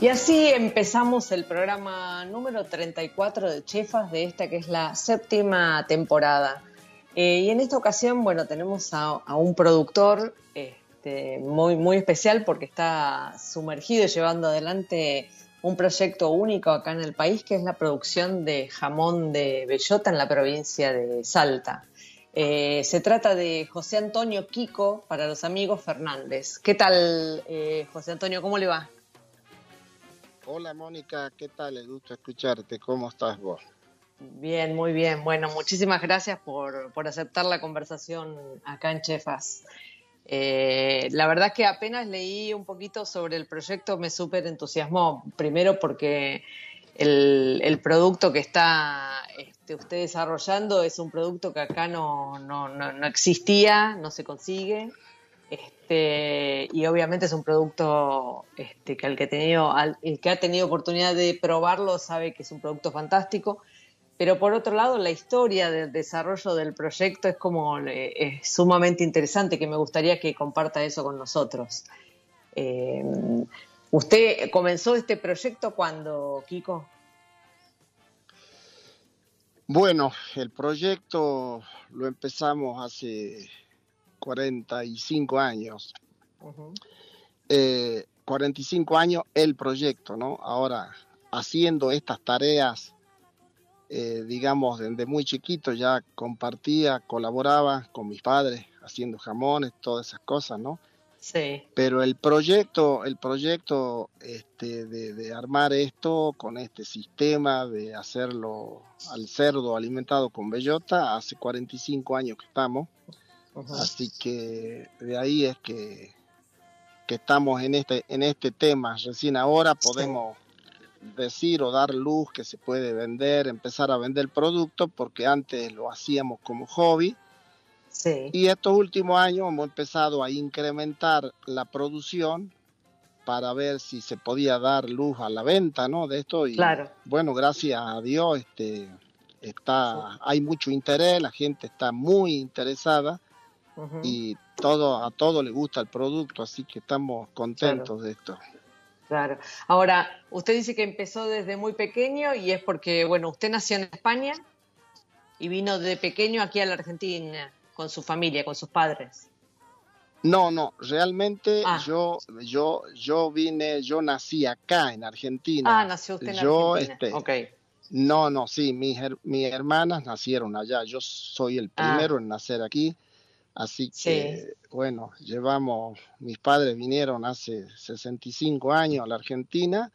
Y así empezamos el programa número 34 de Chefas de esta que es la séptima temporada. Eh, y en esta ocasión, bueno, tenemos a, un productor este, muy, muy especial porque está sumergido y llevando adelante un proyecto único acá en el país que es la producción de jamón de bellota en la provincia de Salta. Eh, se trata de José Antonio Kiko para los amigos Fernández. ¿Qué tal, eh, José Antonio? ¿Cómo le va? Hola Mónica, ¿qué tal? Es gusto escucharte. ¿Cómo estás vos? Bien, muy bien. Bueno, muchísimas gracias por, aceptar la conversación acá en Chefas. Eh, la verdad es que apenas leí un poquito sobre el proyecto me súper entusiasmó. Primero porque el, producto que está este, usted desarrollando es un producto que acá no, no, no existía, no se consigue. Este, y obviamente es un producto este, que el que, ha tenido, oportunidad de probarlo sabe que es un producto fantástico. Pero por otro lado, la historia del desarrollo del proyecto es como sumamente interesante, que me gustaría que comparta eso con nosotros. Eh, ¿Usted comenzó este proyecto cuando, Kiko? Bueno, el proyecto lo empezamos hace 45 años. 45 eh, años el proyecto, ¿no? Ahora, haciendo estas tareas, eh, digamos, desde muy chiquito ya compartía, colaboraba con mis padres haciendo jamones, todas esas cosas, ¿no? Sí. Pero el proyecto, el proyecto este, de, de, armar esto con este sistema de hacerlo al cerdo alimentado con bellota, hace 45 años que estamos. Así que de ahí es que, que estamos en este, en este tema. Recién ahora podemos decir o dar luz que se puede vender, empezar a vender productos, porque antes lo hacíamos como hobby. Y estos últimos años hemos empezado a incrementar la producción para ver si se podía dar luz a la venta, ¿no? De esto y claro. bueno, gracias a Dios, este, está, hay mucho interés, la gente está muy interesada y todo a todo le gusta el producto, así que estamos contentos de esto. Claro. Ahora, usted dice que empezó desde muy pequeño y es porque, bueno, usted nació en España y vino de pequeño aquí a la Argentina con su familia, con sus padres. No, no, realmente ah. yo, yo, yo vine, yo nací acá en Argentina. Ah, nació usted en yo, Argentina. Este, No, no, sí, mis, mis hermanas nacieron allá. Yo soy el ah. primero en nacer aquí. Así que, bueno, llevamos, mis padres vinieron hace 65 años a la Argentina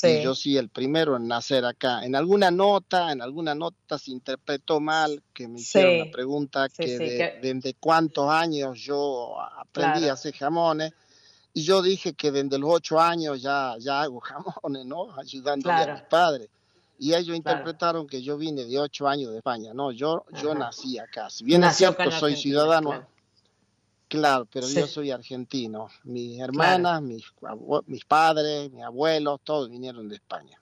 y yo sí el primero en nacer acá. En alguna nota, en alguna nota se interpretó mal que me hicieron la pregunta que, de, desde cuántos años yo aprendí a hacer jamones. Y yo dije que desde los ocho años ya, ya hago jamones, ¿no? Ayudándole a mis padres y ellos interpretaron que yo vine de ocho años de España. No, yo, yo nací acá. Si bien es cierto, soy ciudadano. Claro. pero yo soy argentino. Mis hermanas, mis, mis padres, mis abuelos, todos vinieron de España.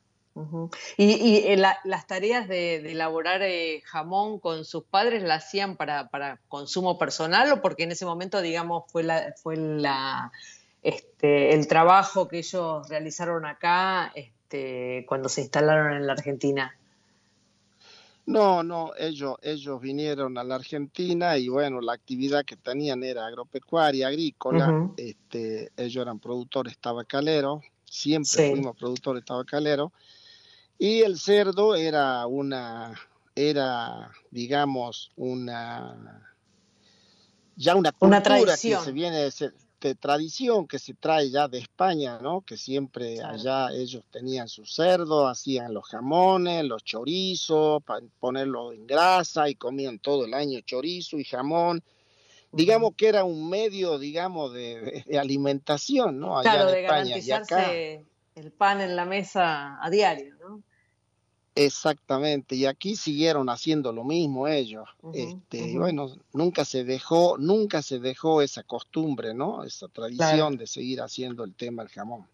¿Y, y eh, las tareas de, elaborar eh, jamón con sus padres la hacían para, para, consumo personal o porque en ese momento, digamos, fue la, fue la, este, el trabajo que ellos realizaron acá este, cuando se instalaron en la Argentina? No, no, ellos, ellos vinieron a la Argentina y bueno, la actividad que tenían era agropecuaria, agrícola, este, ellos eran productores tabacaleros, siempre fuimos productores tabacaleros, y el cerdo era una, era, digamos, una, ya una cultura que se viene ser, tradición que se trae ya de España, ¿no? Que siempre allá ellos tenían su cerdo, hacían los jamones, los chorizos, para ponerlo en grasa y comían todo el año chorizo y jamón. Digamos que era un medio, digamos, de, alimentación, ¿no? Allá claro, de garantizarse el pan en la mesa a diario, ¿no? Exactamente, y aquí siguieron haciendo lo mismo ellos. este, bueno, nunca se dejó, nunca se dejó esa costumbre, ¿no? Esa tradición de seguir haciendo el tema del jamón.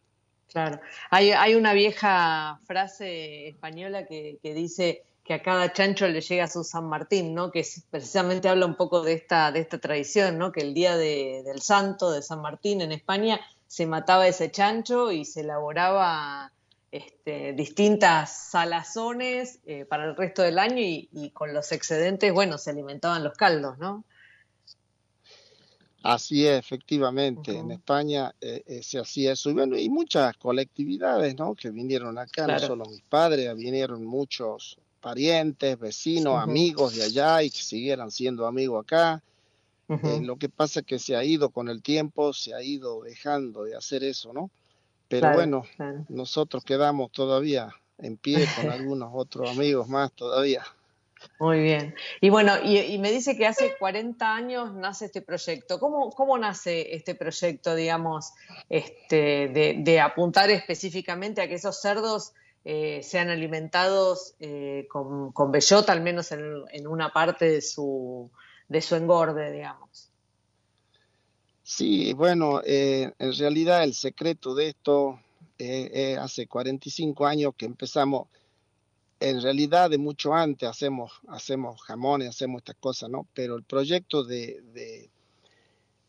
Claro. Hay, hay una vieja frase española que, que, dice que a cada chancho le llega su San Martín, ¿no? Que precisamente habla un poco de esta, de esta tradición, ¿no? Que el día de, del santo de San Martín en España se mataba ese chancho y se elaboraba este, distintas salazones eh, para el resto del año y, con los excedentes, bueno, se alimentaban los caldos, ¿no? Así es, efectivamente. En España eh, eh, se hacía eso. Y bueno, y muchas colectividades, ¿no? Que vinieron acá, no solo mis padres, vinieron muchos parientes, vecinos, amigos de allá y que siguieran siendo amigos acá. lo que pasa es que se ha ido con el tiempo, se ha ido dejando de hacer eso, ¿no? Pero bueno, nosotros quedamos todavía en pie con algunos otros amigos más todavía. Muy bien. Y bueno, y, me dice que hace 40 años nace este proyecto. ¿Cómo, cómo nace este proyecto, digamos, este, de, apuntar específicamente a que esos cerdos eh, sean alimentados eh, con, con, bellota, al menos en, en, una parte de su, de su engorde, digamos? Sí, bueno, eh, en realidad el secreto de esto eh, eh, hace 45 años que empezamos, en realidad de mucho antes hacemos, hacemos jamones, hacemos estas cosas, ¿no? Pero el proyecto de, de,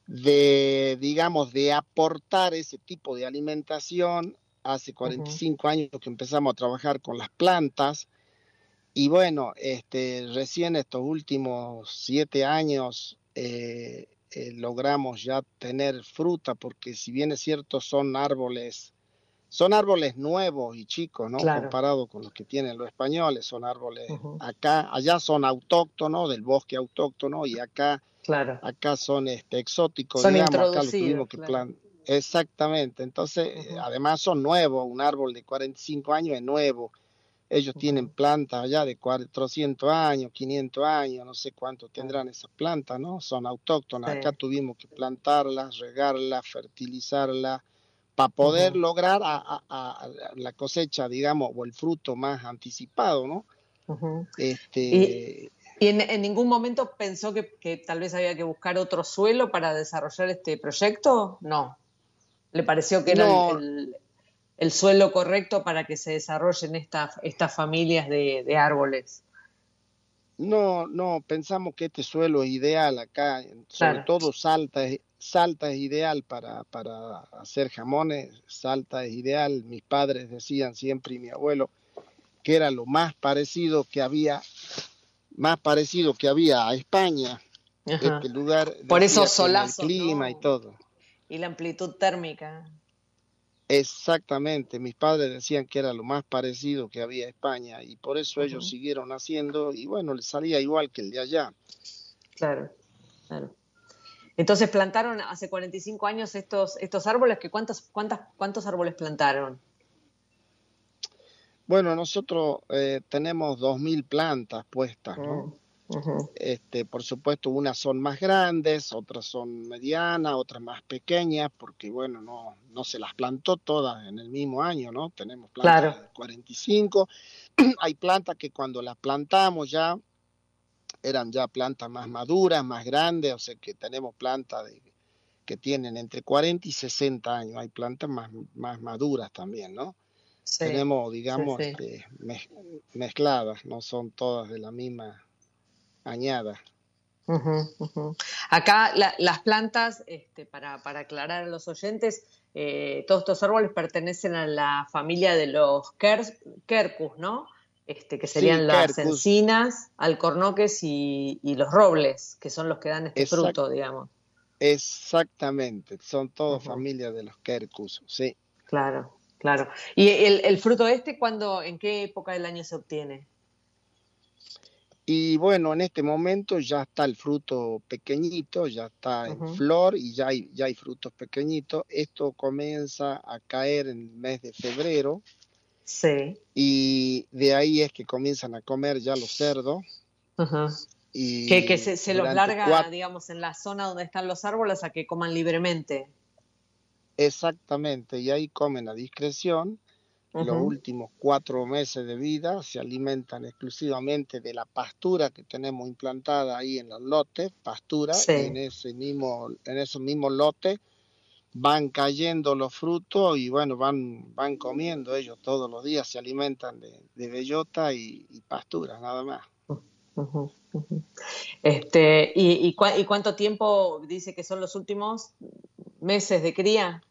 de, digamos, de aportar ese tipo de alimentación hace 45 años que empezamos a trabajar con las plantas. Y bueno, este, recién estos últimos siete años eh, eh, logramos ya tener fruta, porque si bien es cierto son árboles, son árboles nuevos y chicos, ¿no? Comparado con los que tienen los españoles, son árboles acá, allá son autóctonos, del bosque autóctono, y acá, claro. acá son este, exóticos, digamos, acá los tuvimos que plantar. Exactamente, entonces, eh, además son nuevos, un árbol de 45 años es nuevo, ellos tienen plantas allá de 400 años, 500 años, no sé cuánto tendrán esas plantas, ¿no? Son autóctonas. Acá tuvimos que plantarlas, regarlas, fertilizarlas, para poder lograr a, la cosecha, digamos, o el fruto más anticipado, ¿no? este... ¿Y, en, ningún momento pensó que, tal vez había que buscar otro suelo para desarrollar este proyecto? No. ¿Le pareció que era el el suelo correcto para que se desarrollen estas familias de, árboles. No, no, pensamos que este suelo es ideal acá, sobre todo Salta, Salta es ideal para, para hacer jamones, Salta es ideal, mis padres decían siempre y mi abuelo que era lo más parecido que había, más parecido que había a España, este lugar. Por eso solazos. El clima y todo. Y la amplitud térmica. Exactamente, mis padres decían que era lo más parecido que había a España y por eso ellos siguieron haciendo y bueno, les salía igual que el de allá. Claro, claro. Entonces plantaron hace 45 años estos, estos árboles, que cuántos, cuántas, ¿cuántos árboles plantaron? Bueno, nosotros eh, tenemos 2.000 plantas puestas, ¿no? Este, por supuesto, unas son más grandes, otras son medianas, otras más pequeñas, porque bueno, no, no se las plantó todas en el mismo año, ¿no? Tenemos plantas de 45. Hay plantas que cuando las plantamos ya eran ya plantas más maduras, más grandes, o sea que tenemos plantas de, que tienen entre 40 y 60 años. Hay plantas más, más maduras también, ¿no? Tenemos, digamos, este, mezcladas, no son todas de la misma añada. Acá las plantas, este, para, aclarar a los oyentes, eh, todos estos árboles pertenecen a la familia de los quercus, ¿no? este, que serían las encinas, alcornoques y, los robles, que son los que dan este fruto, digamos. Exactamente, son todos familias de los quercus, sí. Claro, claro. ¿Y el, fruto este, cuando, en qué época del año se obtiene? Y bueno, en este momento ya está el fruto pequeñito, ya está en flor y ya hay, ya hay frutos pequeñitos. Esto comienza a caer en el mes de febrero. Sí. Y de ahí es que comienzan a comer ya los cerdos. Y que, se, los larga, digamos, en la zona donde están los árboles a que coman libremente. Exactamente, y ahí comen a discreción. Los últimos cuatro meses de vida se alimentan exclusivamente de la pastura que tenemos implantada ahí en los lotes, pastura, en ese mismo, en esos mismos lotes van cayendo los frutos y bueno, van, van comiendo ellos todos los días, se alimentan de, bellota y, pastura, nada más. Este, ¿y, y, cuánto tiempo dice que son los últimos meses de cría?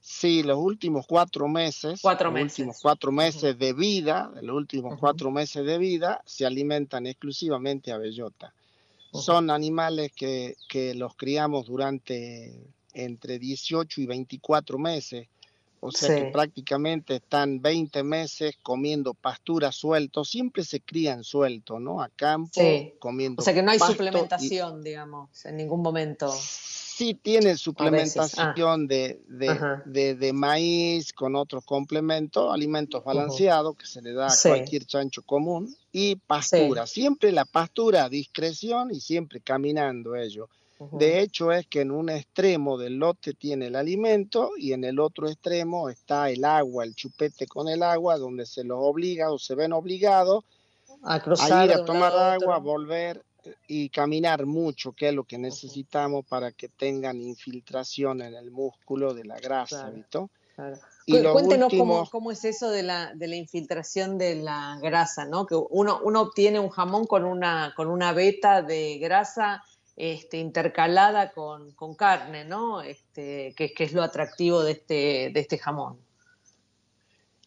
Sí, los últimos cuatro meses, cuatro los últimos cuatro meses de vida, los últimos cuatro meses de vida, se alimentan exclusivamente a bellota. Son animales que, que los criamos durante entre 18 y 24 meses. O sea que prácticamente están 20 meses comiendo pastura suelto, siempre se crían suelto, ¿no? A campo, comiendo. O sea que no hay suplementación, digamos, en ningún momento. Sí tienen suplementación ah. de, de, de, maíz con otros complementos, alimentos balanceados que se le da a cualquier chancho común y pastura. Siempre la pastura a discreción y siempre caminando ellos. De hecho, es que en un extremo del lote tiene el alimento y en el otro extremo está el agua, el chupete con el agua, donde se los obliga o se ven obligados a, ir a tomar agua, a volver y caminar mucho, que es lo que necesitamos para que tengan infiltración en el músculo de la grasa, Y Cuéntenos cómo, cómo, es eso de la, de la infiltración de la grasa, ¿no? Que uno, uno obtiene un jamón con una, con una beta de grasa este, intercalada con, carne, ¿no? Este, que, es lo atractivo de este, de este jamón.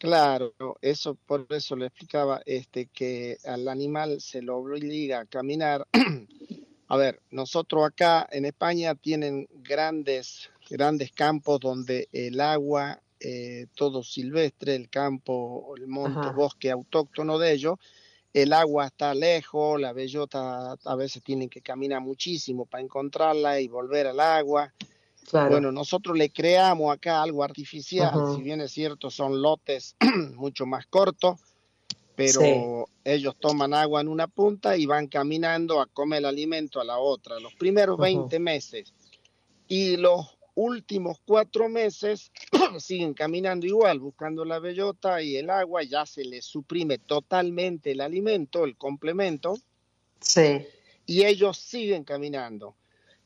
Claro, eso por eso le explicaba este, que al animal se lo obliga a caminar. a ver, nosotros acá en España tienen grandes, grandes campos donde el agua, eh, todo silvestre, el campo, el monte, bosque autóctono de ellos, el agua está lejos, la bellota a veces tienen que caminar muchísimo para encontrarla y volver al agua. Bueno, nosotros le creamos acá algo artificial, si bien es cierto, son lotes mucho más cortos, pero ellos toman agua en una punta y van caminando a comer el alimento a la otra, los primeros 20 meses. Y los últimos cuatro meses siguen caminando igual, buscando la bellota y el agua, ya se les suprime totalmente el alimento, el complemento. Sí. Y ellos siguen caminando.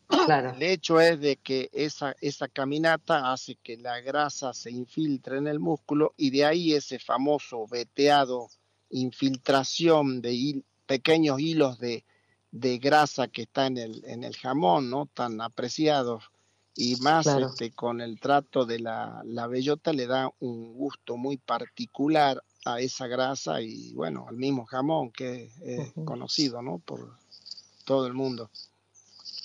Claro. El hecho es de que esa, esa caminata hace que la grasa se infiltre en el músculo y de ahí ese famoso veteado infiltración de pequeños hilos de, de, grasa que está en el, en el jamón, ¿no? Tan apreciados y más este, con el trato de la, bellota le da un gusto muy particular a esa grasa y bueno, al mismo jamón que es conocido, ¿no? Por todo el mundo.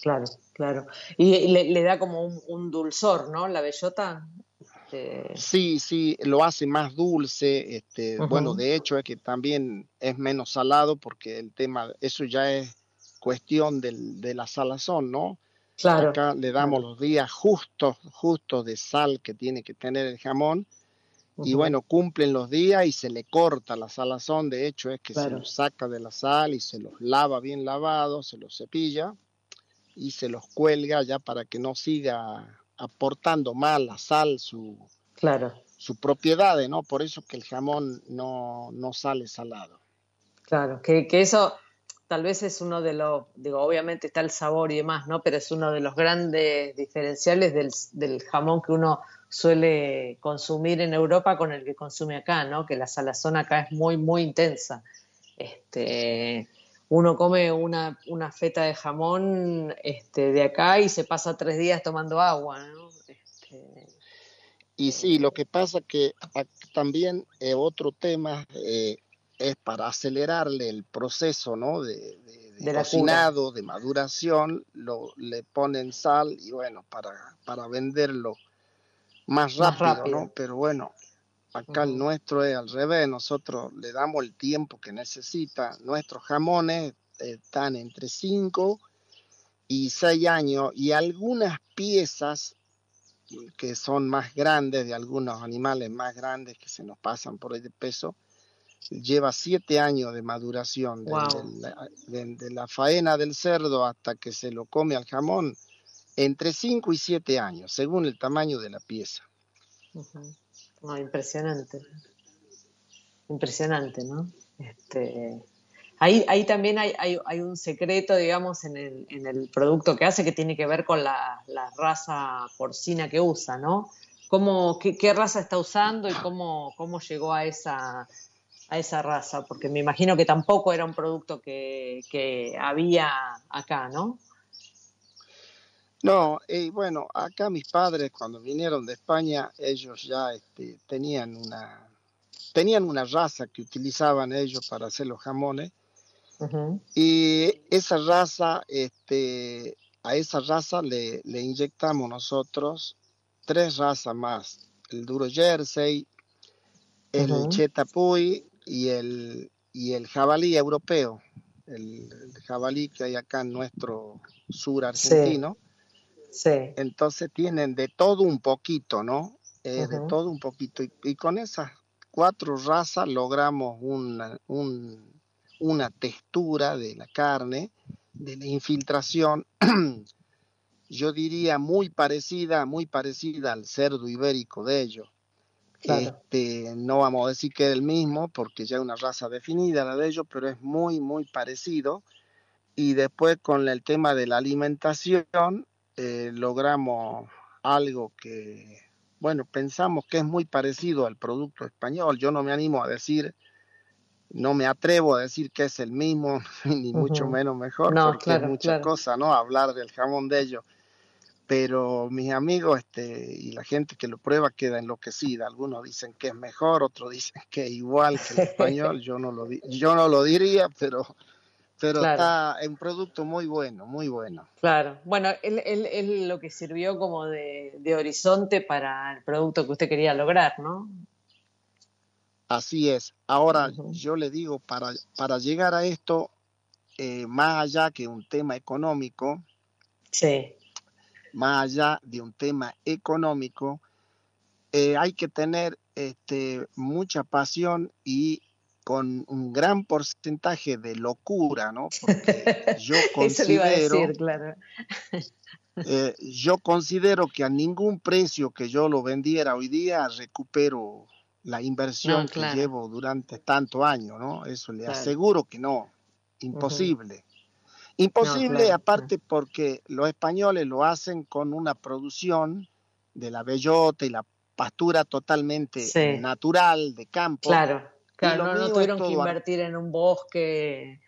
Claro, claro. Y le, da como un, dulzor, ¿no? La bellota. Este sí, sí, lo hace más dulce. Este, Bueno, de hecho es que también es menos salado porque el tema, eso ya es cuestión del, de la salazón, ¿no? Acá le damos los días justos, justos de sal que tiene que tener el jamón. Y bueno, cumplen los días y se le corta la salazón. De hecho, es que se los saca de la sal y se los lava bien lavados, se los cepilla y se los cuelga ya para que no siga aportando mal la sal su, claro. su propiedad, ¿no? Por eso que el jamón no, no sale salado. Claro, que, que eso tal vez es uno de los, digo, obviamente está el sabor y demás, ¿no? Pero es uno de los grandes diferenciales del, jamón que uno suele consumir en Europa con el que consume acá, ¿no? Que la salazón acá es muy, muy intensa. Este, uno come una, feta de jamón este, de acá y se pasa tres días tomando agua, ¿no? Este, y sí, lo que pasa que también eh, otro tema, eh, es para acelerarle el proceso ¿no? de, cocinado, de maduración, lo, le ponen sal y bueno, para, para venderlo más rápido, ¿no? Pero bueno, acá el nuestro es al revés, nosotros le damos el tiempo que necesita. Nuestros jamones están entre 5 y 6 años y algunas piezas que son más grandes, de algunos animales más grandes que se nos pasan por ahí de peso, lleva siete años de maduración, de, la, faena del cerdo hasta que se lo come al jamón, entre cinco y siete años, según el tamaño de la pieza. Impresionante. Impresionante, ¿no? Este, ahí, ahí también hay, hay, un secreto, digamos, en el, en el, producto que hace que tiene que ver con la, raza porcina que usa, ¿no? ¿Cómo, qué, qué, raza está usando y cómo, cómo llegó a esa, a esa raza? Porque me imagino que tampoco era un producto que, había acá, ¿no? No, y bueno, acá mis padres cuando vinieron de España, ellos ya este, tenían una tenían una raza que utilizaban ellos para hacer los jamones y esa raza, este, a esa raza le, le inyectamos nosotros tres razas más, el duro jersey, el chetapuy y el, y el jabalí europeo, el, jabalí que hay acá en nuestro sur argentino. Sí. Entonces tienen de todo un poquito, ¿no? Eh, de todo un poquito. Y, con esas cuatro razas logramos una, una textura de la carne, de la infiltración, yo diría muy parecida, muy parecida al cerdo ibérico de ellos. Este, no vamos a decir que es el mismo porque ya es una raza definida la de ellos, pero es muy, muy parecido. Y después con el tema de la alimentación eh, logramos algo que, bueno, pensamos que es muy parecido al producto español. Yo no me animo a decir, no me atrevo a decir que es el mismo, ni mucho menos mejor, porque es mucha cosa, ¿no? Hablar del jamón de ellos pero mis amigos este, y la gente que lo prueba queda enloquecida. Algunos dicen que es mejor, otros dicen que es igual que el español. Yo no lo, yo no lo diría, pero, pero está es un producto muy bueno, muy bueno. Claro, bueno, es lo que sirvió como de, horizonte para el producto que usted quería lograr, ¿no? Así es. Ahora, yo le digo, para, para llegar a esto, eh, más allá que un tema económico, sí más allá de un tema económico, eh, hay que tener este, mucha pasión y con un gran porcentaje de locura, ¿no? Porque yo considero, eh, yo considero que a ningún precio que yo lo vendiera hoy día recupero la inversión que llevo durante tanto año, ¿no? Eso le aseguro que no, imposible. Imposible, aparte porque los españoles lo hacen con una producción de la bellota y la pastura totalmente natural de campo. Claro, claro, no, tuvieron que invertir en un bosque.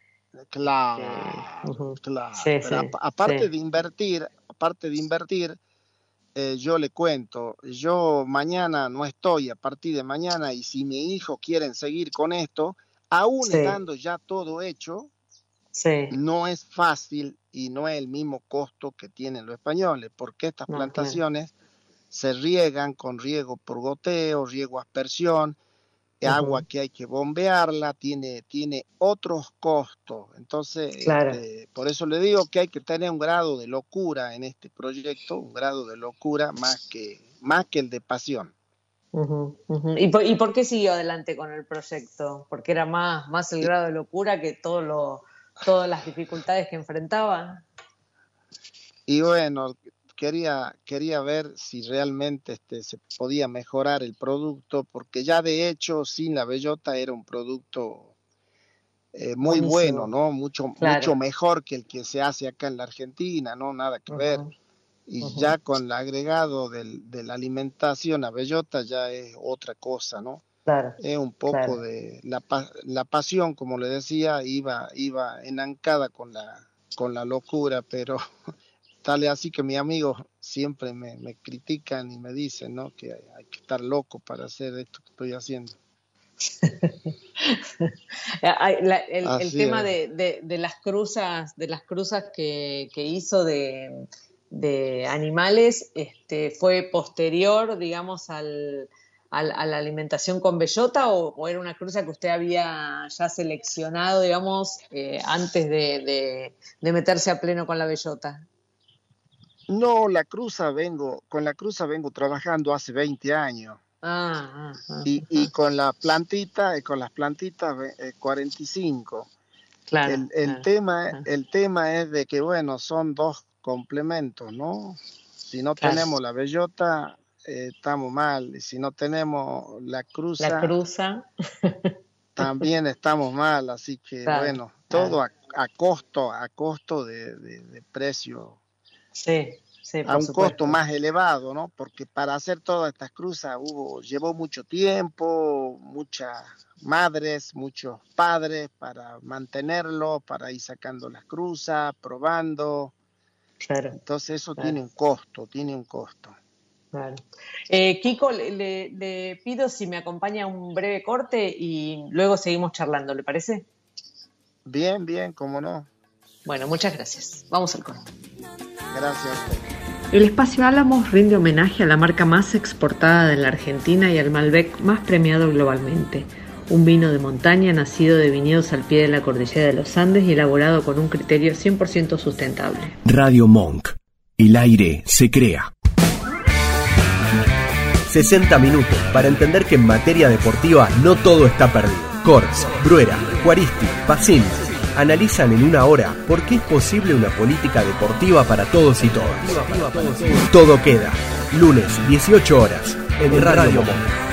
Claro, claro. aparte de invertir, aparte de invertir, eh, yo le cuento, yo mañana no estoy a partir de mañana y si mi hijo quieren seguir con esto, aún estando ya todo hecho, no es fácil y no es el mismo costo que tienen los españoles, porque estas plantaciones se riegan con riego por goteo, riego aspersión, agua que hay que bombearla, tiene, tiene otros costos. Entonces, este, por eso le digo que hay que tener un grado de locura en este proyecto, un grado de locura más que, más que el de pasión. ¿Y, por, ¿Y por qué siguió adelante con el proyecto? Porque era más, más el grado de locura que todo lo, todas las dificultades que enfrentaban. Y bueno, quería, quería ver si realmente este, se podía mejorar el producto, porque ya de hecho sin la bellota era un producto eh, muy bueno, ¿no? Mucho, mucho mejor que el que se hace acá en la Argentina, ¿no? Nada que ver. Y ya con el agregado del, de la alimentación a bellota ya es otra cosa, ¿no? es un poco de la, la pasión, como le decía, iba, iba enancada con la, con la locura, pero tal es así que mis amigos siempre me, critican y me dicen ¿no? que hay, que estar loco para hacer esto que estoy haciendo. el, tema de, las cruzas, de las cruzas que, hizo de, animales, este, fue posterior, digamos, al, a la alimentación con bellota o, era una cruza que usted había ya seleccionado, digamos, eh, antes de, meterse a pleno con la bellota? No, la cruza vengo, con la cruza vengo trabajando hace 20 años. Ah, ah, ah, y, con la plantita, con las plantitas 45. Eh, claro, el, el tema, el tema es de que, bueno, son dos complementos, ¿no? Si no tenemos la bellota, eh, estamos mal. Y si no tenemos la cruza, la cruza. también estamos mal. Así que, bueno, todo a, costo, a costo de, precio. Sí a un costo más elevado, ¿no? Porque para hacer todas estas cruzas hubo, llevó mucho tiempo, muchas madres, muchos padres para mantenerlo, para ir sacando las cruzas, probando. Claro. Entonces eso tiene un costo, tiene un costo. Claro. Eh, Kiko, le, le, pido si me acompaña un breve corte y luego seguimos charlando, ¿le parece? Bien, bien, cómo no. Bueno, muchas gracias. Vamos al corte. Gracias El espacio Álamos rinde homenaje a la marca más exportada de la Argentina y al Malbec más premiado globalmente. Un vino de montaña nacido de viñedos al pie de la cordillera de los Andes y elaborado con un criterio 100% sustentable. Radio Monk. El aire se crea. 60 minutos para entender que en materia deportiva no todo está perdido. Corts, Bruera, Juaristi, Pacín analizan en una hora por qué es posible una política deportiva para todos y todas. Todo queda, lunes 18 horas, en Radio Monk.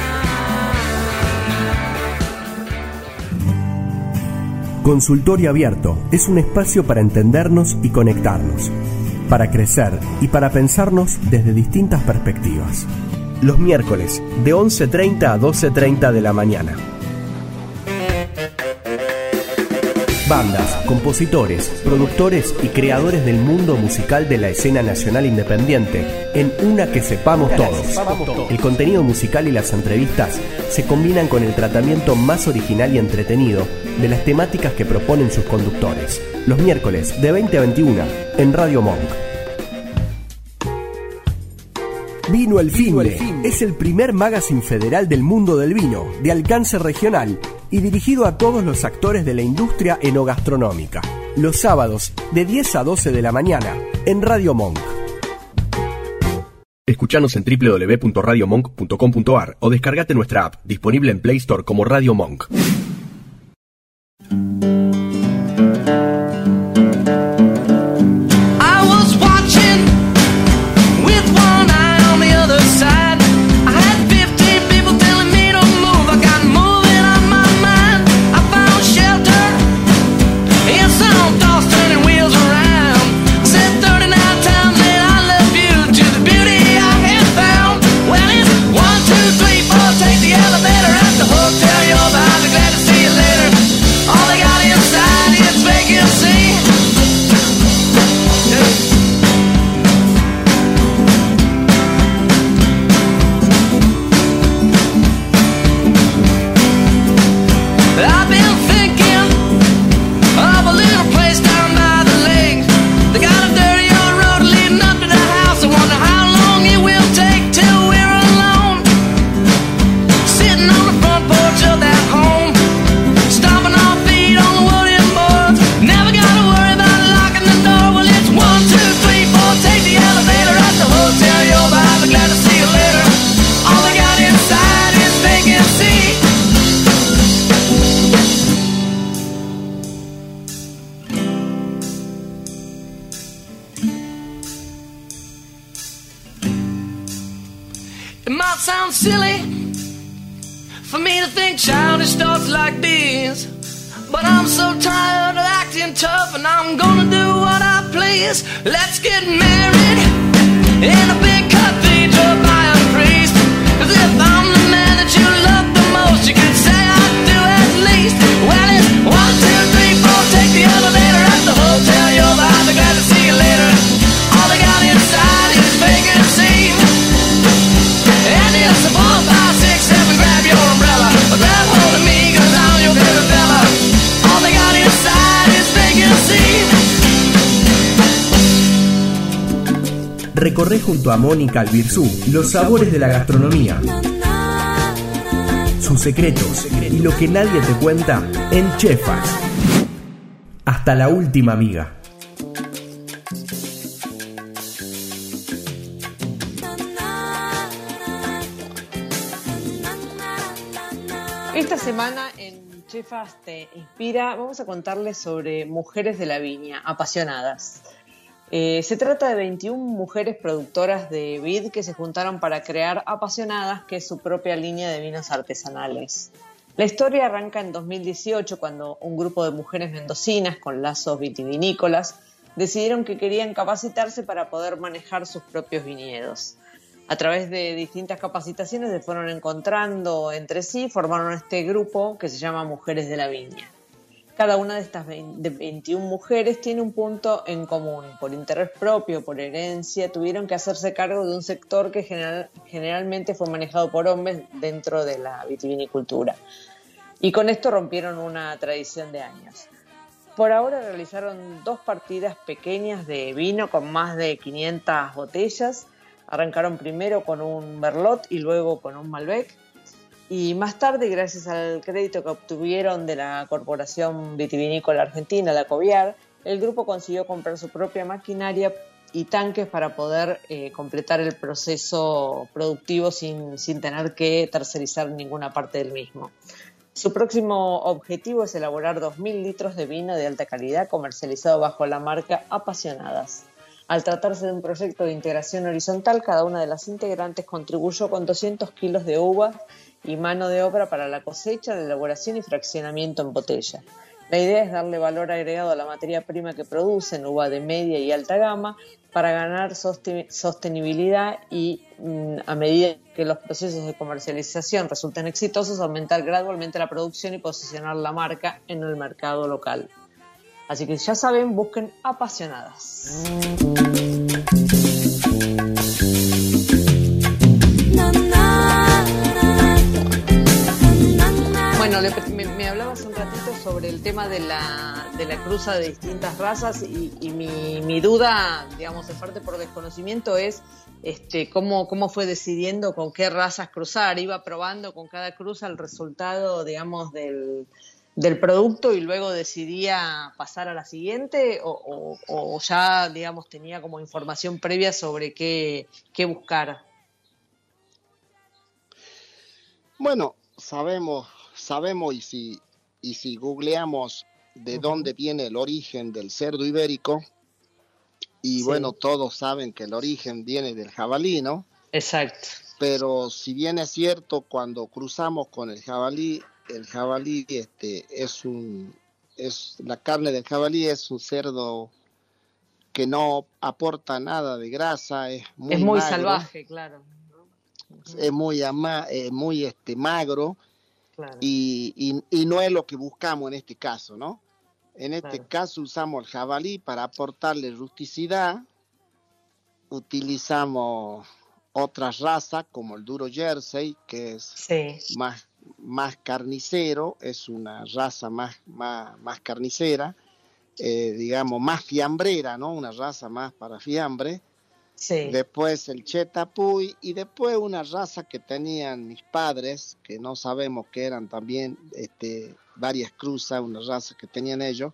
Consultorio Abierto es un espacio para entendernos y conectarnos, para crecer y para pensarnos desde distintas perspectivas. Los miércoles de 11.30 a 12.30 de la mañana Bandas, compositores, productores y creadores del mundo musical de la escena nacional independiente, en una que sepamos todos. El contenido musical y las entrevistas se combinan con el tratamiento más original y entretenido de las temáticas que proponen sus conductores. Los miércoles de 20 a 21 en Radio Monk. Vino el Fin es el primer magazine federal del mundo del vino, de alcance regional y dirigido a todos los actores de la industria enogastronómica. Los sábados de 10 a 12 de la mañana en Radio Monk. Escuchanos en www.radiomonk.com.ar o descargate nuestra app, disponible en Play Store como Radio Monk. starts like this. But I'm so tired of acting tough, and I'm gonna do what I please. Let's get married in a big cathedral. Recorre junto a Mónica Albirzú los sabores de la gastronomía, sus secretos y lo que nadie te cuenta en Chefas. Hasta la última amiga. Esta semana en Chefas te inspira, vamos a contarles sobre mujeres de la viña, apasionadas. Eh, se trata de 21 mujeres productoras de vid que se juntaron para crear Apasionadas, que es su propia línea de vinos artesanales. La historia arranca en 2018 cuando un grupo de mujeres mendocinas con lazos vitivinícolas decidieron que querían capacitarse para poder manejar sus propios viñedos. A través de distintas capacitaciones se fueron encontrando entre sí, formaron este grupo que se llama Mujeres de la Viña. Cada una de estas 21 mujeres tiene un punto en común. Por interés propio, por herencia, tuvieron que hacerse cargo de un sector que generalmente fue manejado por hombres dentro de la vitivinicultura. Y con esto rompieron una tradición de años. Por ahora realizaron dos partidas pequeñas de vino con más de 500 botellas. Arrancaron primero con un Merlot y luego con un Malbec y más tarde, gracias al crédito que obtuvieron de la Corporación Vitivinícola Argentina, la COVIAR, el grupo consiguió comprar su propia maquinaria y tanques para poder eh, completar el proceso productivo sin, sin tener que tercerizar ninguna parte del mismo. Su próximo objetivo es elaborar 2.000 litros de vino de alta calidad comercializado bajo la marca Apasionadas. Al tratarse de un proyecto de integración horizontal, cada una de las integrantes contribuyó con 200 kilos de uvas y mano de obra para la cosecha, la elaboración y fraccionamiento en botella. La idea es darle valor agregado a la materia prima que producen, uva de media y alta gama, para ganar sostenibilidad y mm, a medida que los procesos de comercialización resulten exitosos, aumentar gradualmente la producción y posicionar la marca en el mercado local. Así que ya saben, busquen apasionadas. Me, hablabas un ratito sobre el tema de la, de la cruza de distintas razas y, mi, duda, digamos, de parte por desconocimiento es este, cómo, cómo fue decidiendo con qué razas cruzar. Iba probando con cada cruza el resultado, digamos, del, producto y luego decidía pasar a la siguiente o, ya, digamos, tenía como información previa sobre qué, qué buscar. Bueno, sabemos sabemos y si, y si googleamos de dónde viene el origen del cerdo ibérico, y bueno, todos saben que el origen viene del jabalí, ¿no? Exacto. Pero si bien es cierto, cuando cruzamos con el jabalí, el jabalí este, es un, es, la carne del jabalí es un cerdo que no aporta nada de grasa, es muy, es muy salvaje, claro. Es muy, ama, muy este, magro y, y, no es lo que buscamos en este caso, ¿no? En este caso usamos el jabalí para aportarle rusticidad, utilizamos otras razas como el duro jersey, que es más, más carnicero, es una raza más, más, más carnicera, eh, digamos, más fiambrera, ¿no? Una raza más para fiambre. Después el Chetapuy y después una raza que tenían mis padres, que no sabemos que eran también este, varias cruzas, una raza que tenían ellos.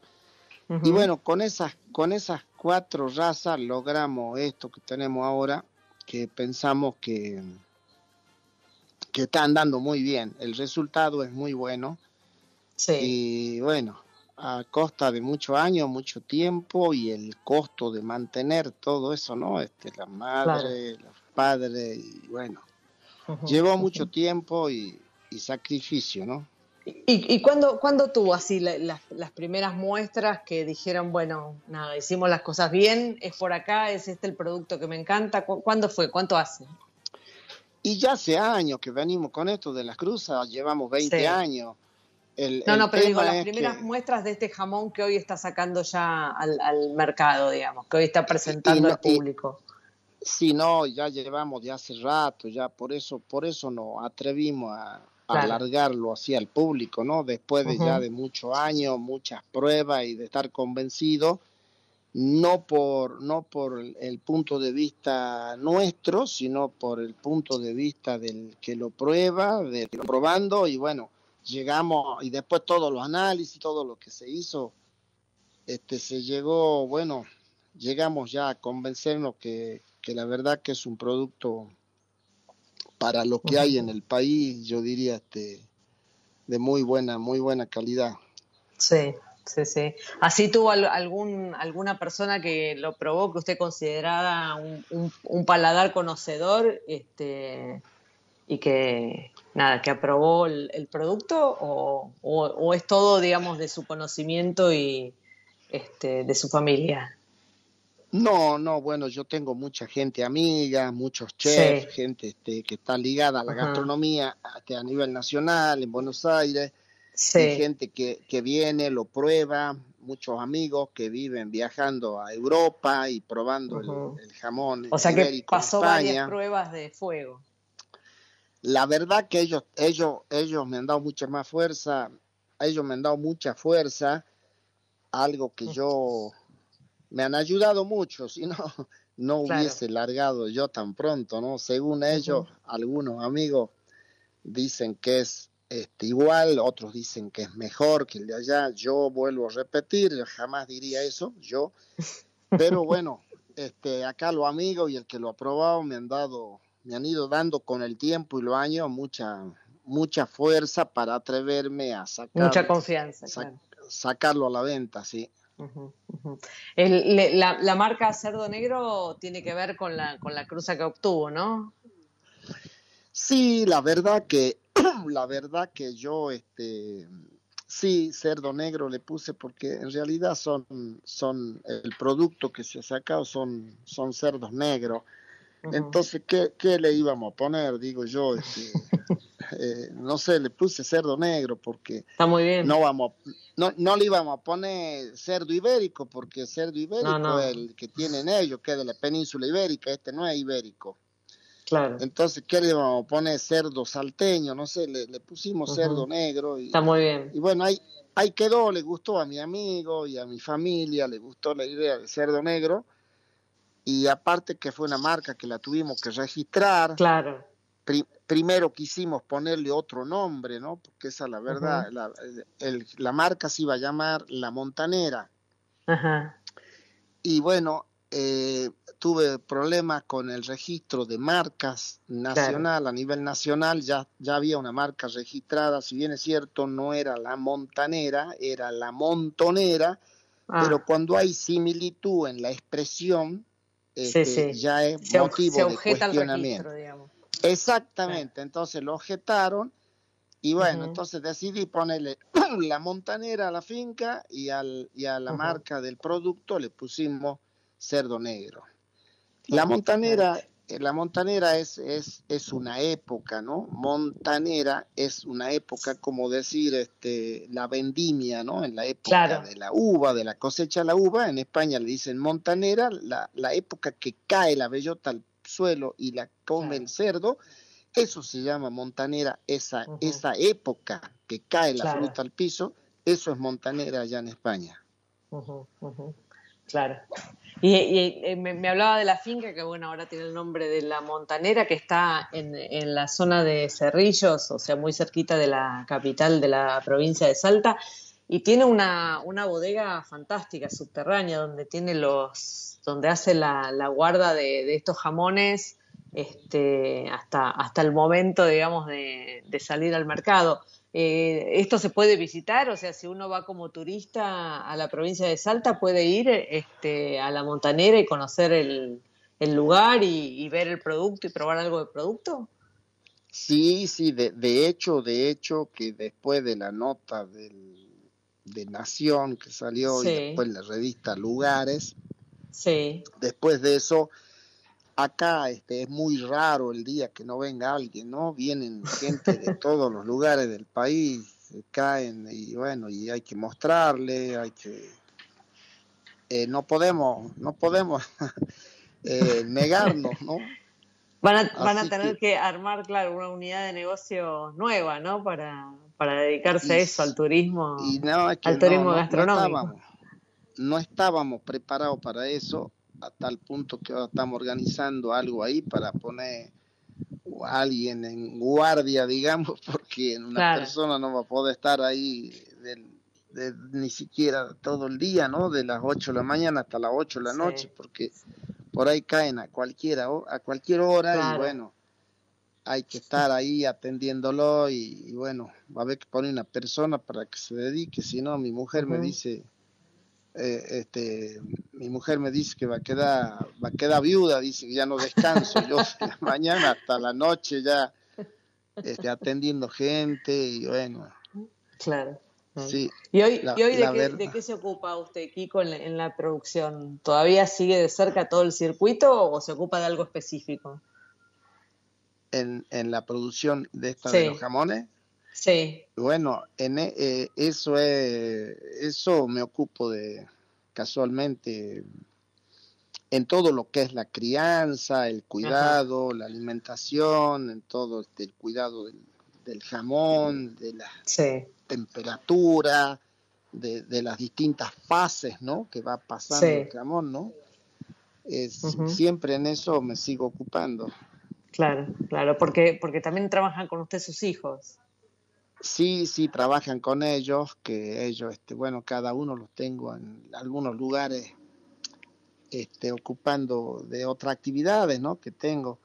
Y bueno, con esas, con esas cuatro razas logramos esto que tenemos ahora, que pensamos que, que está andando muy bien. El resultado es muy bueno. Y bueno, a costa de muchos años, mucho tiempo y el costo de mantener todo eso, ¿no? Este, la madre, los padres, y bueno, llevó mucho tiempo y, sacrificio, ¿no? ¿Y, y cuándo, tuvo así las primeras muestras que dijeron, bueno, nada, hicimos las cosas bien, es por acá, es este el producto que me encanta? ¿Cuándo fue? ¿Cuánto hace? Y ya hace años que venimos con esto de las cruzas, llevamos 20 años no, no, pero digo, las primeras muestras de este jamón que hoy está sacando ya al, mercado, digamos, que hoy está presentando al público. sí, no, ya llevamos de hace rato, ya por eso, por eso nos atrevimos a, alargarlo así al público, ¿no? Después de ya de muchos años, muchas pruebas y de estar convencido, no por, no por el punto de vista nuestro, sino por el punto de vista del que lo prueba, de lo probando, y bueno, llegamos, y después todos los análisis, todo lo que se hizo, este, se llegó, bueno, llegamos ya a convencernos que, que la verdad que es un producto para lo que hay en el país, yo diría, este, de muy buena, muy buena calidad. Sí, sí, sí. ¿Así tuvo algún, alguna persona que lo probó que usted considerara un, un, paladar conocedor este, y que, nada, que aprobó el, producto o, o, es todo, digamos, de su conocimiento y este, de su familia? No, no, bueno, yo tengo mucha gente amiga, muchos chefs, gente este, que está ligada a la gastronomía este, a nivel nacional, en Buenos Aires, Hay gente que, que viene, lo prueba, muchos amigos que viven viajando a Europa y probando el, jamón. O sea que pasó varias pruebas de fuego. La verdad que ellos, ellos, ellos me han dado mucha más fuerza, ellos me han dado mucha fuerza, algo que yo me han ayudado mucho, si no, no hubiese largado yo tan pronto, ¿no? Según ellos, algunos amigos dicen que es este, igual, otros dicen que es mejor que el de allá, yo vuelvo a repetir, jamás diría eso, yo, pero bueno, este, acá los amigos y el que lo ha probado me han dado, me han ido dando con el tiempo y los años mucha, mucha fuerza para atreverme a sacar. Mucha confianza. Sacarlo a la venta, sí la, marca Cerdo Negro tiene que ver con la, con la cruza que obtuvo, ¿no? Sí, la verdad que, la verdad que yo, este, sí, Cerdo Negro le puse porque en realidad son, son el producto que se ha sacado son, son cerdos negros. Entonces, ¿qué, ¿qué, le íbamos a poner? Digo yo, este, eh, no sé, le puse cerdo negro porque Está muy bien. no vamos, no, no le íbamos a poner cerdo ibérico porque cerdo ibérico es el que tienen ellos, que es de la península ibérica, este no es ibérico. Claro. Entonces, ¿qué le íbamos a poner? Cerdo salteño, no sé, le, pusimos cerdo negro. Y, Está muy bien. Y bueno, ahí, ahí quedó, le gustó a mi amigo y a mi familia, le gustó la idea de cerdo negro. Y aparte que fue una marca que la tuvimos que registrar. Claro primero quisimos ponerle otro nombre, ¿no? Porque esa la verdad, la, la, marca se iba a llamar La Montanera. Ajá. Y bueno, eh, tuve problemas con el registro de marcas nacional, a nivel nacional ya, ya había una marca registrada, si bien es cierto, no era la montanera, era la montonera, ah. pero cuando hay similitud en la expresión, este, ya es motivo de cuestionamiento. Exactamente, entonces lo objetaron y bueno, entonces decidí ponerle la montanera a la finca y, al, y a la marca del producto le pusimos cerdo negro. La montanera, la montanera es, es, es una época, ¿no? Montanera es una época, como decir, este, la vendimia, ¿no? En la época de la uva, de la cosecha de la uva, en España le dicen montanera, la, la época que cae la bellota al suelo y la come el cerdo, eso se llama montanera, esa, esa época que cae la fruta al piso, eso es montanera allá en España. Claro. Y, eh, me, hablaba de la finca, que bueno, ahora tiene el nombre de la Montanera, que está en, en, la zona de Cerrillos, o sea, muy cerquita de la capital de la provincia de Salta, y tiene una, una bodega fantástica, subterránea, donde tiene los donde hace la, la guarda de, estos jamones este, hasta, hasta el momento, digamos, de, salir al mercado. Eh, ¿Esto se puede visitar? O sea, si uno va como turista a la provincia de Salta, puede ir este, a la montanera y conocer el, lugar y, ver el producto y probar algo de producto. Sí, sí, de, de hecho, de hecho, que después de la nota del, de Nación que salió y después la revista Lugares, Sí. Después de eso, acá este, es muy raro el día que no venga alguien, ¿no? Vienen gente de todos los lugares del país, caen y bueno, y hay que mostrarle, hay que... Eh, no podemos, no podemos eh, negarnos, ¿no? Van a, van a tener que... armar, claro, una unidad de negocio nueva, ¿no? Para, para dedicarse a eso, al turismo, al turismo gastronómico no estábamos preparados para eso, a tal punto que ahora estamos organizando algo ahí para poner a alguien en guardia, digamos, porque una persona no va a poder estar ahí ni siquiera todo el día, ¿no? De las 8 de la mañana hasta las 8 de la noche, porque por ahí caen a cualquiera a cualquier hora y bueno, hay que estar ahí atendiéndolo y, bueno, va a haber que poner una persona para que se dedique, si no, mi mujer me dice, eh, este, mi mujer me dice que va a quedar, va a quedar viuda, dice que ya no descanso, yo de la mañana hasta la noche ya este, atendiendo gente y bueno. Claro. Sí, ¿Y hoy, ¿y hoy de, qué, de, qué, se ocupa usted, Kiko, en la, en la, producción? ¿Todavía sigue de cerca todo el circuito o se ocupa de algo específico? en, en la producción de esta de los jamones. Sí. Bueno, en e, eh, eso es, eso me ocupo de casualmente en todo lo que es la crianza, el cuidado, la alimentación, en todo este, el cuidado del, jamón, de la temperatura, de, de, las distintas fases, ¿no? Que va pasando el jamón, ¿no? Es, Siempre en eso me sigo ocupando. Claro, claro, porque, porque también trabajan con usted sus hijos. Sí, sí, trabajan con ellos, que ellos, este, bueno, cada uno los tengo en algunos lugares este, ocupando de otras actividades, ¿no? Que tengo,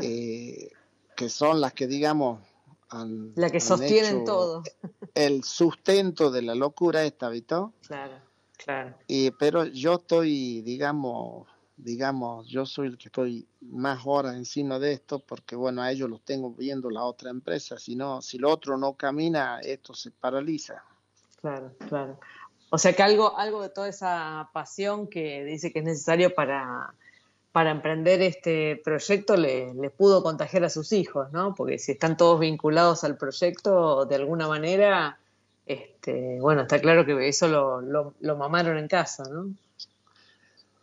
eh, que son las que, digamos, han, la que sostienen todo. El sustento de la locura esta, ¿viste? Claro, claro. Y, pero yo estoy, digamos, digamos, yo soy el que estoy más horas encima de esto porque, bueno, a ellos los tengo viendo la otra empresa, si no, si lo otro no camina, esto se paraliza. Claro, claro. O sea que algo, algo de toda esa pasión que dice que es necesario para, para emprender este proyecto le, le, pudo contagiar a sus hijos, ¿no? Porque si están todos vinculados al proyecto de alguna manera, este, bueno, está claro que eso lo, lo, lo mamaron en casa, ¿no?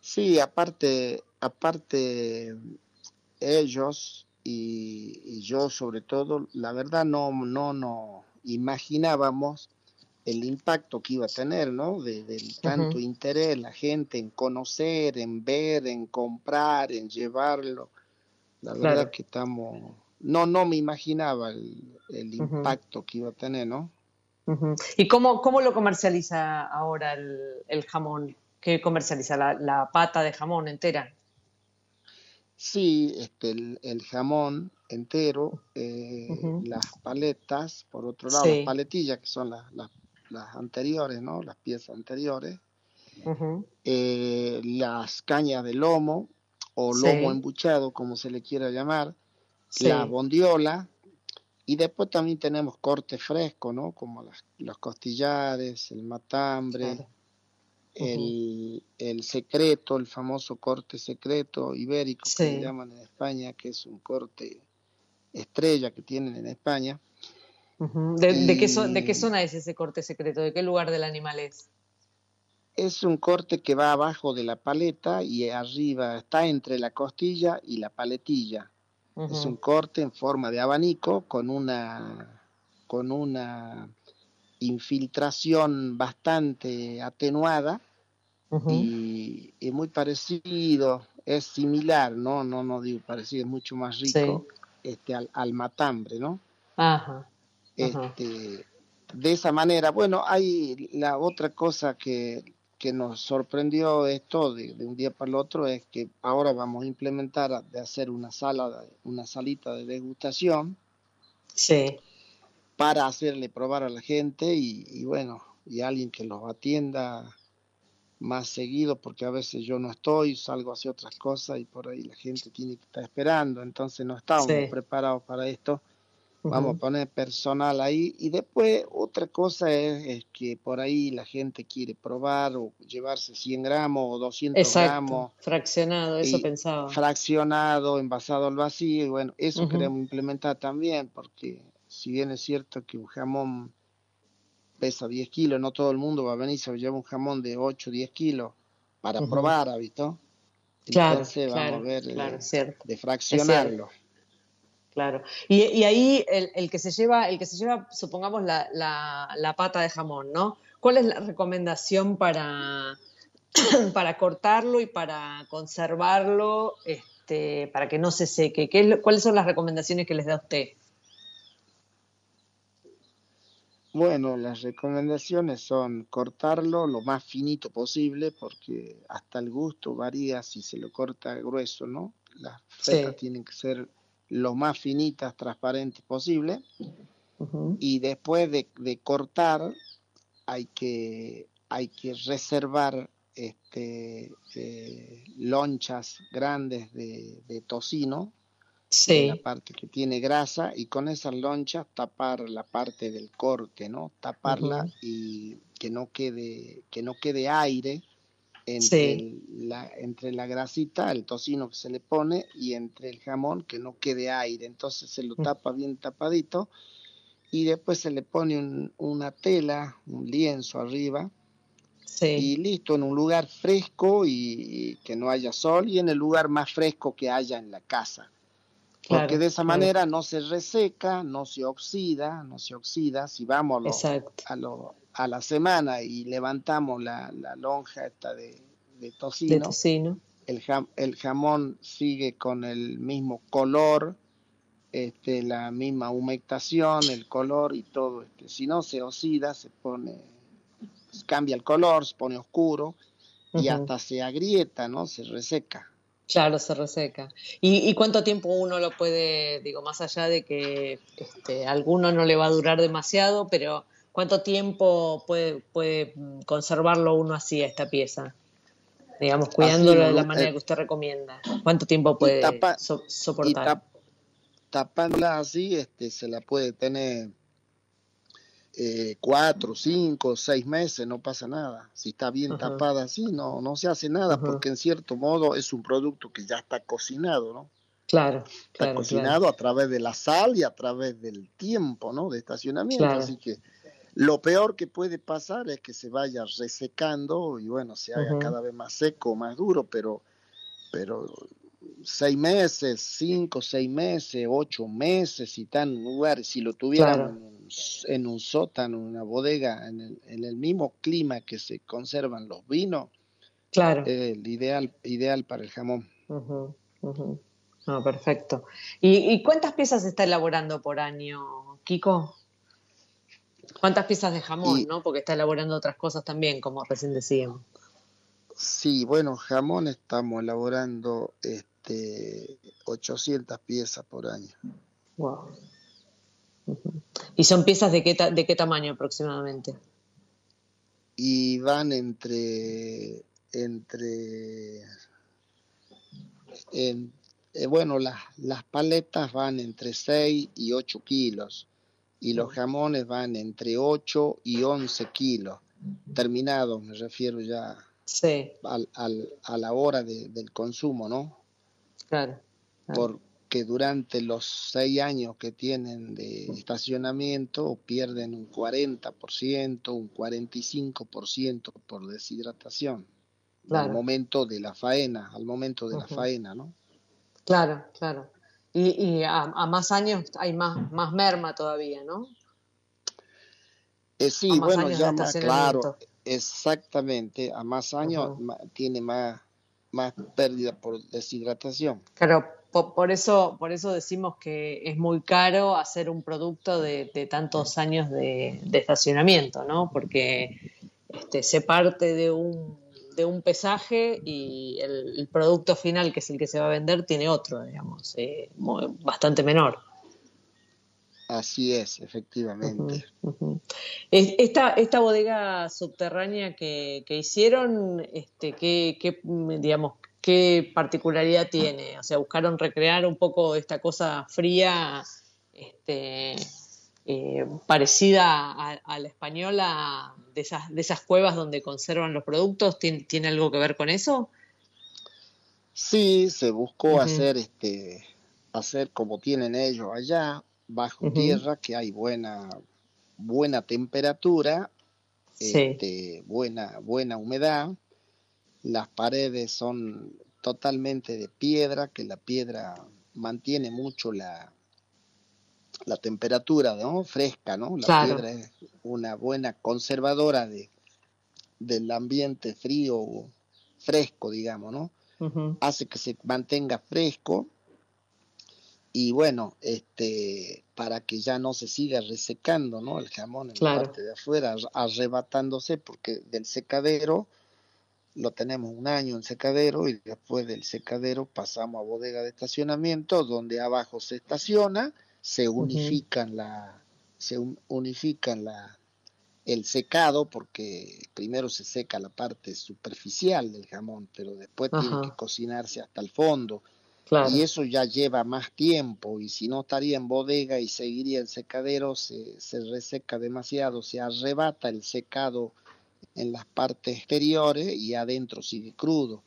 Sí, aparte, aparte ellos y, yo sobre todo, la verdad no, no, no imaginábamos el impacto que iba a tener, ¿no? De, del tanto interés, la gente en conocer, en ver, en comprar, en llevarlo. La verdad que estamos, no, no me imaginaba el, impacto que iba a tener, ¿no? ¿Y cómo, cómo lo comercializa ahora el, el jamón? Que comercializa la, pata de jamón entera. Sí, este, el, jamón entero, eh, las paletas, por otro lado, las paletillas, que son las, las, anteriores, ¿no? Las piezas anteriores, eh, las cañas de lomo, o lomo embuchado, como se le quiera llamar, la bondiola, y después también tenemos corte fresco, ¿no? Como las, los costillares, el matambre, el, el, secreto, el famoso corte secreto ibérico que llaman en España, que es un corte estrella que tienen en España. ¿De, qué ¿De, qué zona es ese corte secreto? ¿De qué lugar del animal es? Es un corte que va abajo de la paleta y arriba está entre la costilla y la paletilla. Es un corte en forma de abanico con una con una infiltración bastante atenuada y, muy parecido, es similar, no, no, no digo parecido, es mucho más rico este, al, matambre, ¿no? Ajá, Este, de esa manera, bueno, hay la otra cosa que, que nos sorprendió esto de, de, un día para el otro es que ahora vamos a implementar de hacer una sala, una salita de degustación. Sí para hacerle probar a la gente y, bueno, y alguien que los atienda más seguido porque a veces yo no estoy, salgo a hacer otras cosas y por ahí la gente tiene que estar esperando, entonces no estamos preparados para esto. Vamos a poner personal ahí y después otra cosa es, que por ahí la gente quiere probar o llevarse 100 gramos o 200 Exacto. gramos. Fraccionado, eso pensaba. Fraccionado, envasado al vacío y bueno, eso queremos implementar también porque si bien es cierto que un jamón pesa 10 kilos, no todo el mundo va a venir y se lleva un jamón de 8 o 10 kilos para probar, ¿ha visto? Entonces vamos a ver eh, de fraccionarlo. Claro. Y, y ahí el, el, que se lleva, el que se lleva, supongamos, la, la, la, pata de jamón, ¿no? ¿cuál es la recomendación para, para cortarlo y para conservarlo, este, para que no se seque? ¿Qué, ¿Cuáles son las recomendaciones que les da usted? Bueno, las recomendaciones son cortarlo lo más finito posible porque hasta el gusto varía si se lo corta grueso, ¿no? Las setas tienen que ser lo más finitas, transparentes posible. Y después de, cortar hay que, hay que reservar este, eh, lonchas grandes de, de tocino la parte que tiene grasa y con esas lonchas tapar la parte del corte, ¿no? Taparla y que no quede que no quede aire entre, la, entre la grasita, el tocino que se le pone y entre el jamón que no quede aire. Entonces se lo mm. tapa bien tapadito y después se le pone una tela, un lienzo arriba. Y listo, en un lugar fresco y que no haya sol y en el lugar más fresco que haya en la casa porque de esa manera no se reseca, no se oxida, no se oxida. Si vamos a, lo, a, la semana y levantamos la, lonja esta de, tocino, El, el, jamón sigue con el mismo color, este, la misma humectación, el color y todo. Este. Si no se oxida, se pone, cambia el color, se pone oscuro y hasta se agrieta, ¿no? Se reseca. Claro, se reseca. ¿Y, cuánto tiempo uno lo puede, digo, más allá de que este, a alguno no le va a durar demasiado, pero cuánto tiempo puede, puede conservarlo uno así a esta pieza? Digamos, cuidándolo de la manera eh, que usted recomienda. ¿Cuánto tiempo puede soportar? Y tapándola así, este, se la puede tener eh, cuatro, cinco, seis meses, no pasa nada. Si está bien tapada así, no, no se hace nada, porque en cierto modo es un producto que ya está cocinado, ¿no? Claro. Está cocinado a través de la sal y a través del tiempo, ¿no? De estacionamiento. Así que lo peor que puede pasar es que se vaya resecando y bueno, se haga cada vez más seco, más duro, pero, pero seis meses, cinco, seis meses, ocho meses, si un lugar, si lo tuvieran en un sótano, en una bodega, en el, en el mismo clima que se conservan los vinos, claro. el ideal, ideal para el jamón. perfecto. ¿Y, cuántas piezas está elaborando por año, Kiko? ¿Cuántas piezas de jamón, no? Porque está elaborando otras cosas también, como recién decíamos. Sí, bueno, jamón estamos elaborando este 800 piezas por año. Wow. ¿Y son piezas de qué, de qué tamaño aproximadamente? Y van entre, entre, eh, bueno, las, las paletas van entre 6 y 8 kilos y los jamones van entre 8 y 11 kilos, terminados, me refiero ya al, al, a la hora del consumo, ¿no? Claro. claro que durante los seis años que tienen de estacionamiento pierden un 40%, un 45% por deshidratación al momento de la faena, al momento de la faena, ¿no? Claro, claro. Y, a, más años hay más, más merma todavía, ¿no? Eh, sí, bueno, ya más claro, exactamente, a más años tiene más, más pérdida por deshidratación. Claro, por, eso, por eso decimos que es muy caro hacer un producto de, tantos años de, estacionamiento, ¿no? Porque este, se parte de un, de un pesaje y el, producto final, que es el que se va a vender, tiene otro, digamos, eh, bastante menor. Así es, efectivamente. Esta, esta bodega subterránea que, que hicieron, este, ¿qué, qué, digamos, ¿qué particularidad tiene? O sea, buscaron recrear un poco esta cosa fría, este, eh, parecida a, la española, de esas, de esas cuevas donde conservan los productos. ¿Tiene, algo que ver con eso? Sí, se buscó hacer este hacer como tienen ellos allá, bajo tierra, que hay buena, buena temperatura, este, buena, buena humedad, las paredes son totalmente de piedra, que la piedra mantiene mucho la, la temperatura ¿no? fresca, ¿no? La piedra es una buena conservadora de, del ambiente frío o fresco, digamos, ¿no? Hace que se mantenga fresco y bueno, este, para que ya no se siga resecando, ¿no? El jamón en la parte de afuera, arrebatándose, porque del secadero lo tenemos un año en secadero y después del secadero pasamos a bodega de estacionamiento, donde abajo se estaciona, se unifican la, se unifican la, el secado, porque primero se seca la parte superficial del jamón, pero después tiene que cocinarse hasta el fondo. Y eso ya lleva más tiempo, y si no estaría en bodega y seguiría en secadero, se, se reseca demasiado, se arrebata el secado en las partes exteriores y adentro sigue crudo.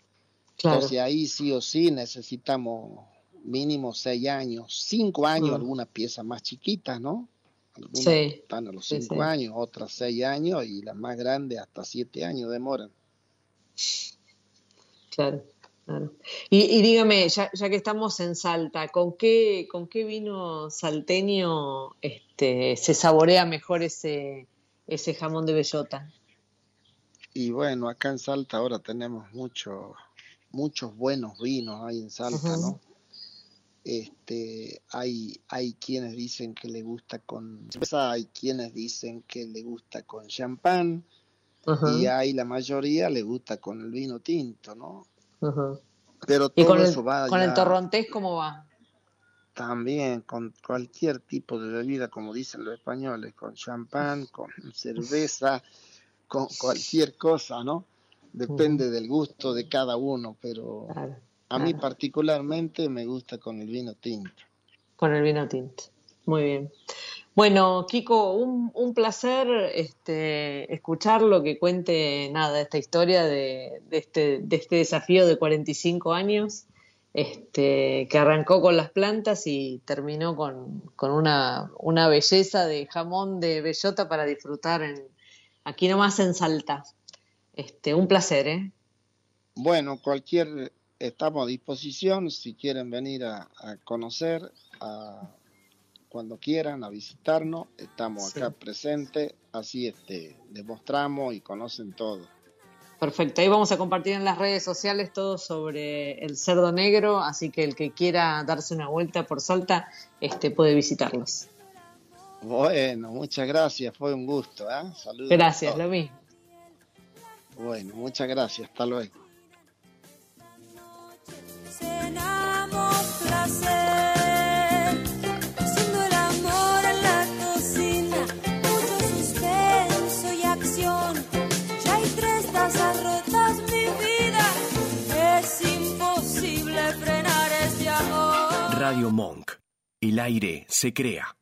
Entonces ahí sí o sí necesitamos mínimo seis años, cinco años, mm. algunas piezas más chiquitas, ¿no? Algunas están a los cinco años, otras seis años y las más grandes hasta siete años demoran. Claro, claro. Y, dígame, ya, ya, que estamos en Salta, ¿con qué, con qué vino salteño este, se saborea mejor ese, ese jamón de bellota? Y bueno, acá en Salta ahora tenemos muchos muchos buenos vinos hay en Salta, ¿no? Este, hay, hay quienes dicen que le gusta con cerveza, hay quienes dicen que le gusta con champán, y hay la mayoría le gusta con el vino tinto, ¿no? Pero todo con eso el, va ¿Con el torrontés cómo va? También con cualquier tipo de bebida, como dicen los españoles, con champán, con cerveza, con cualquier cosa, ¿no? Depende del gusto de cada uno, pero a mí particularmente me gusta con el vino tinto. Con el vino tinto, muy bien. Bueno, Kiko, un, un placer este, escucharlo, que cuente nada, esta historia de, de, este, de este desafío de 45 años, este, que arrancó con las plantas y terminó con, con una, una belleza de jamón de bellota para disfrutar en, aquí nomás en Salta. Este, un placer, ¿eh? Bueno, cualquier, estamos a disposición si quieren venir a, conocer, cuando quieran, a visitarnos, estamos acá presentes, así este, demostramos y conocen todo. Perfecto, ahí vamos a compartir en las redes sociales todo sobre el cerdo negro, así que el que quiera darse una vuelta por Salta, este, puede visitarlos. Bueno, muchas gracias, fue un gusto. ¿eh? Saludos. Gracias, lo mismo. Bueno, muchas gracias, hasta luego. Placer, haciendo el amor en la cocina, mucho suspenso y acción. Ya hay tres tazas rotas, mi vida, es imposible frenar este amor. Radio Monk, el aire se crea.